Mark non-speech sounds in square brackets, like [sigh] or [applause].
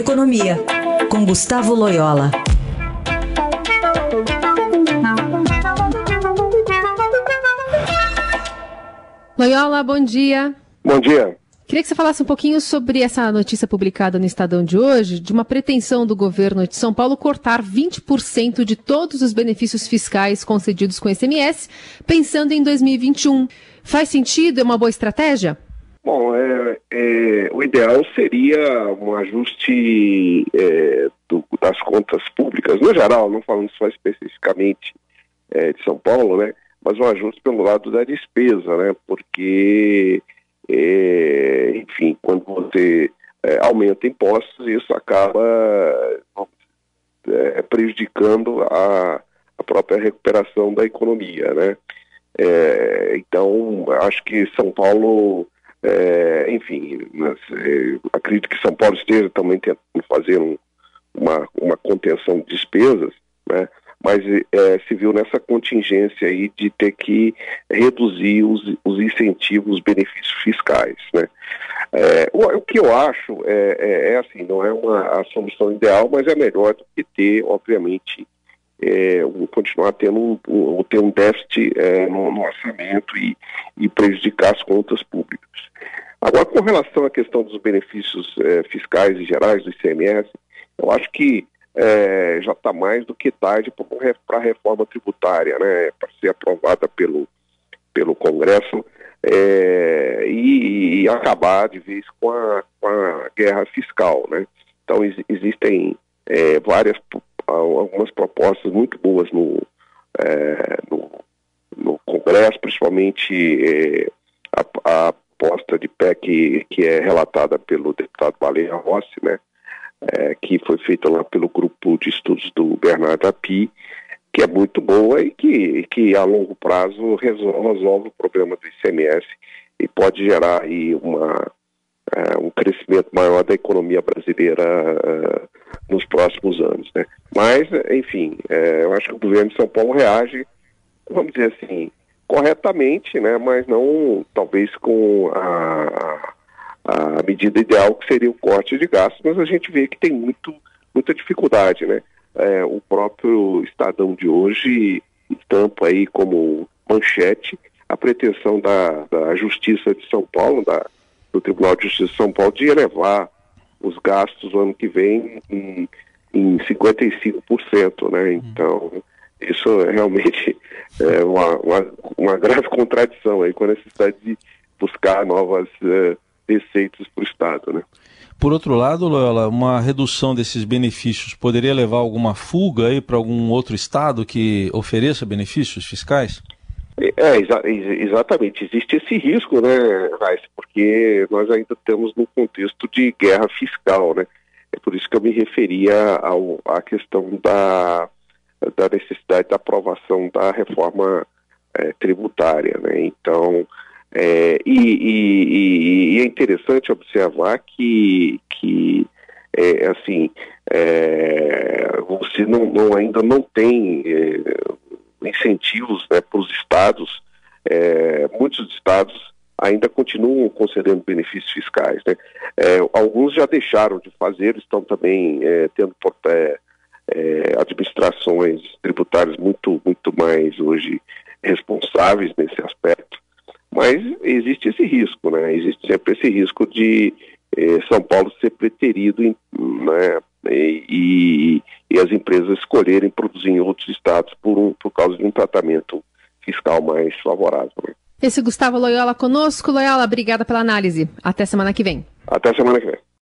Economia, com Gustavo Loyola. Loyola, bom dia. Bom dia. Queria que você falasse um pouquinho sobre essa notícia publicada no Estadão de hoje, de uma pretensão do governo de São Paulo cortar 20% de todos os benefícios fiscais concedidos com ICMS, pensando em 2021. Faz sentido? É uma boa estratégia? Bom, é, é, o ideal seria um ajuste é, do, das contas públicas, no geral, não falando só especificamente é, de São Paulo, né? Mas um ajuste pelo lado da despesa, né? Porque é, enfim, quando você é, aumenta impostos, isso acaba prejudicando a, a, própria recuperação da economia, né? Então, acho que São Paulo, é, enfim, mas, é, acredito que São Paulo esteja também tentando fazer um, uma, uma contenção de despesas, né? mas é, se viu nessa contingência aí de ter que reduzir os, os incentivos, os benefícios fiscais, né? É, o, o, que eu acho é, é, é, assim, não é uma a solução ideal, mas é melhor do que ter, obviamente, é, continuar tendo um, um, ter um déficit é, no, no, orçamento e, e, prejudicar as contas públicas. Agora, com relação à questão dos benefícios é, fiscais e gerais do ICMS, eu acho que é, já está mais do que tarde para a reforma tributária, né, para ser aprovada pelo, pelo Congresso é, e, e, acabar de vez com a, com a guerra fiscal. Né. Então, ex existem é, várias, algumas propostas muito boas no, é, no, no, Congresso, principalmente é, a, a proposta de PEC que é relatada pelo deputado Baleia Rossi, né, é, que foi feita lá pelo grupo de estudos do Bernardo Api, que é muito boa e que, que a longo prazo resolve, resolve o problema do ICMS e pode gerar aí uma, é, um crescimento maior da economia brasileira é, nos próximos anos. Né? Mas, enfim, é, eu acho que o governo de São Paulo reage, vamos dizer assim, corretamente, né? mas não talvez com a a medida ideal que seria o corte de gastos, mas a gente vê que tem muito, muita dificuldade, né? É, o próprio Estadão de hoje estampa aí como manchete a pretensão da, da Justiça de São Paulo, da, do Tribunal de Justiça de São Paulo, de elevar os gastos no ano que vem em, em 55%, né? Hum. Então, isso é realmente [laughs] é uma, uma, uma grave [laughs] contradição aí com a necessidade de buscar novas uh, receitas para o Estado. Né? Por outro lado, Loyola, uma redução desses benefícios poderia levar alguma fuga aí para algum outro Estado que ofereça benefícios fiscais? É, exa exatamente. Existe esse risco, né, Raíssa, porque nós ainda estamos num contexto de guerra fiscal, né? É por isso que eu me referia ao, à questão da, da necessidade da aprovação da reforma é, tributária, né? Então, é, e, e, e, é interessante observar que, que é, assim, é, você não, não, ainda não tem é, incentivos né, para os estados, é, muitos estados ainda continuam concedendo benefícios fiscais. Né? É, alguns já deixaram de fazer, estão também tendo administrações tributárias muito, muito mais hoje responsáveis nesse aspecto. Mas existe esse risco, né? Existe sempre esse risco de eh, São Paulo ser preterido em, né? E, e, as empresas escolherem produzir em outros estados por, um, por causa de um tratamento fiscal mais favorável. Né? Esse Gustavo Loyola conosco. Loyola, obrigada pela análise. Até semana que vem. Até semana que vem.